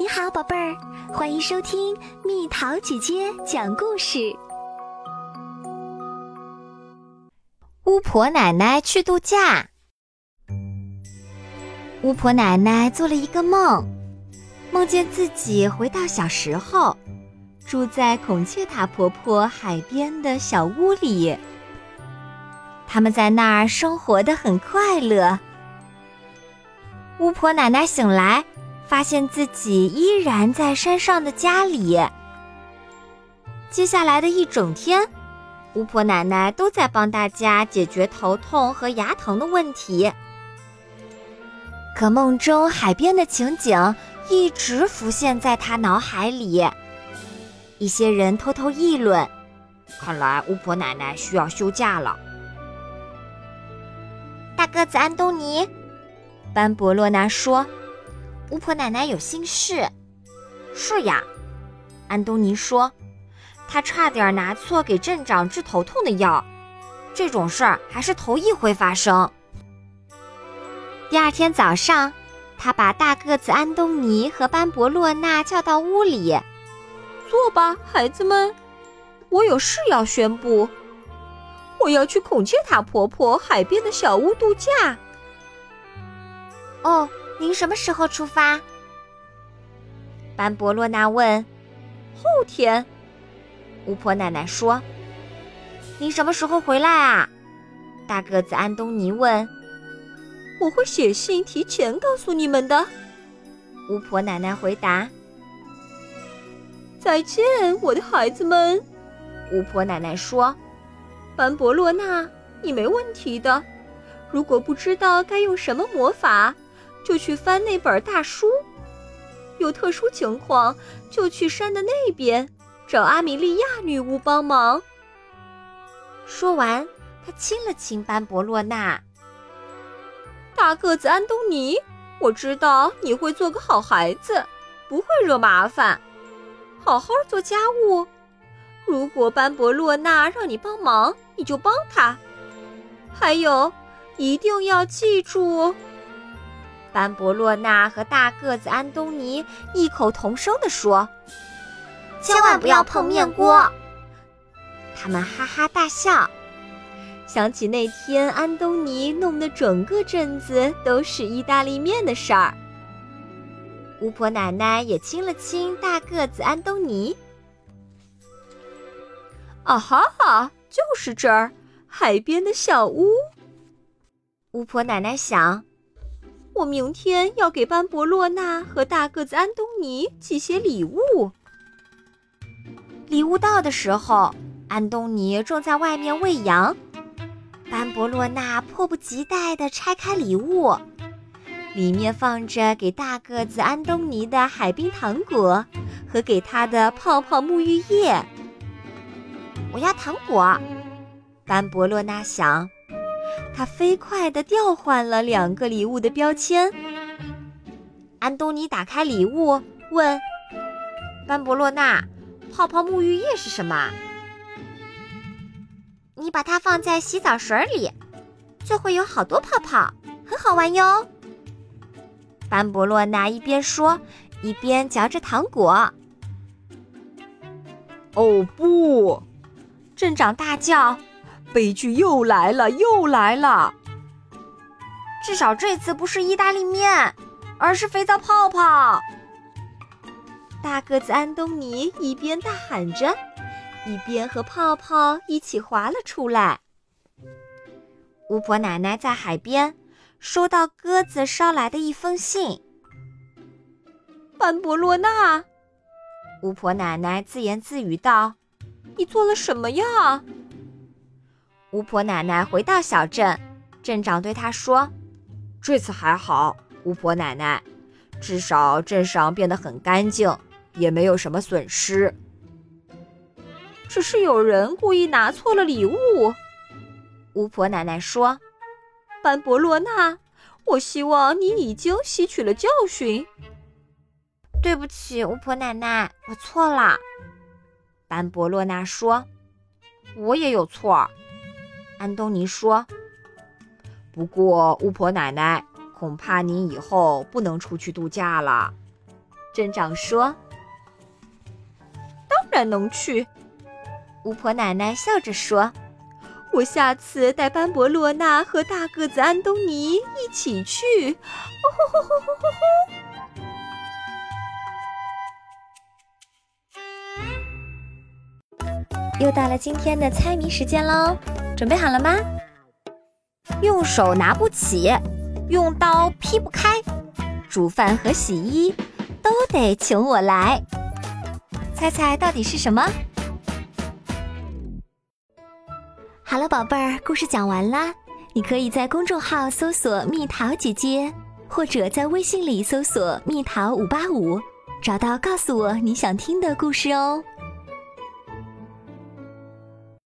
你好，宝贝儿，欢迎收听蜜桃姐姐讲故事。巫婆奶奶去度假。巫婆奶奶做了一个梦，梦见自己回到小时候，住在孔雀塔婆婆海边的小屋里。他们在那儿生活的很快乐。巫婆奶奶醒来。发现自己依然在山上的家里。接下来的一整天，巫婆奶奶都在帮大家解决头痛和牙疼的问题。可梦中海边的情景一直浮现在她脑海里。一些人偷偷议论：“看来巫婆奶奶需要休假了。”大个子安东尼，班博洛娜说。巫婆奶奶有心事。是呀，安东尼说，他差点拿错给镇长治头痛的药。这种事儿还是头一回发生。第二天早上，他把大个子安东尼和班博洛娜叫到屋里：“坐吧，孩子们，我有事要宣布。我要去孔雀塔婆婆海边的小屋度假。”哦。您什么时候出发？班博洛娜问。后天，巫婆奶奶说。您什么时候回来啊？大个子安东尼问。我会写信提前告诉你们的。巫婆奶奶回答。再见，我的孩子们。巫婆奶奶说。班博洛娜，你没问题的。如果不知道该用什么魔法。就去翻那本大书，有特殊情况就去山的那边找阿米莉亚女巫帮忙。说完，他亲了亲班博洛娜。大个子安东尼，我知道你会做个好孩子，不会惹麻烦，好好做家务。如果班博洛娜让你帮忙，你就帮他。还有，一定要记住。班博洛娜和大个子安东尼异口同声地说：“千万不要碰面锅。”他们哈哈大笑，想起那天安东尼弄得整个镇子都是意大利面的事儿。巫婆奶奶也亲了亲大个子安东尼。啊哈哈，就是这儿，海边的小屋。巫婆奶奶想。我明天要给班博洛娜和大个子安东尼寄些礼物。礼物到的时候，安东尼正在外面喂羊。班博洛娜迫不及待地拆开礼物，里面放着给大个子安东尼的海冰糖果和给他的泡泡沐浴液。我要糖果，班博洛娜想。他飞快地调换了两个礼物的标签。安东尼打开礼物，问：“班博洛娜，泡泡沐浴液是什么？”你把它放在洗澡水里，就会有好多泡泡，很好玩哟。班博洛娜一边说，一边嚼着糖果。哦不！镇长大叫。悲剧又来了，又来了！至少这次不是意大利面，而是肥皂泡泡。大个子安东尼一边大喊着，一边和泡泡一起滑了出来。巫婆奶奶在海边收到鸽子捎来的一封信。班博洛娜，巫婆奶奶自言自语道：“你做了什么呀？”巫婆奶奶回到小镇，镇长对她说：“这次还好，巫婆奶奶，至少镇上变得很干净，也没有什么损失。只是有人故意拿错了礼物。”巫婆奶奶说：“班博洛娜，我希望你已经吸取了教训。”对不起，巫婆奶奶，我错了。”班博洛娜说：“我也有错。”安东尼说：“不过，巫婆奶奶，恐怕您以后不能出去度假了。镇长说：“当然能去。”巫婆奶奶笑着说：“我下次带班博洛娜和大个子安东尼一起去。”又到了今天的猜谜时间喽，准备好了吗？用手拿不起，用刀劈不开，煮饭和洗衣都得请我来。猜猜到底是什么？好了，宝贝儿，故事讲完啦。你可以在公众号搜索“蜜桃姐姐”，或者在微信里搜索“蜜桃五八五”，找到告诉我你想听的故事哦。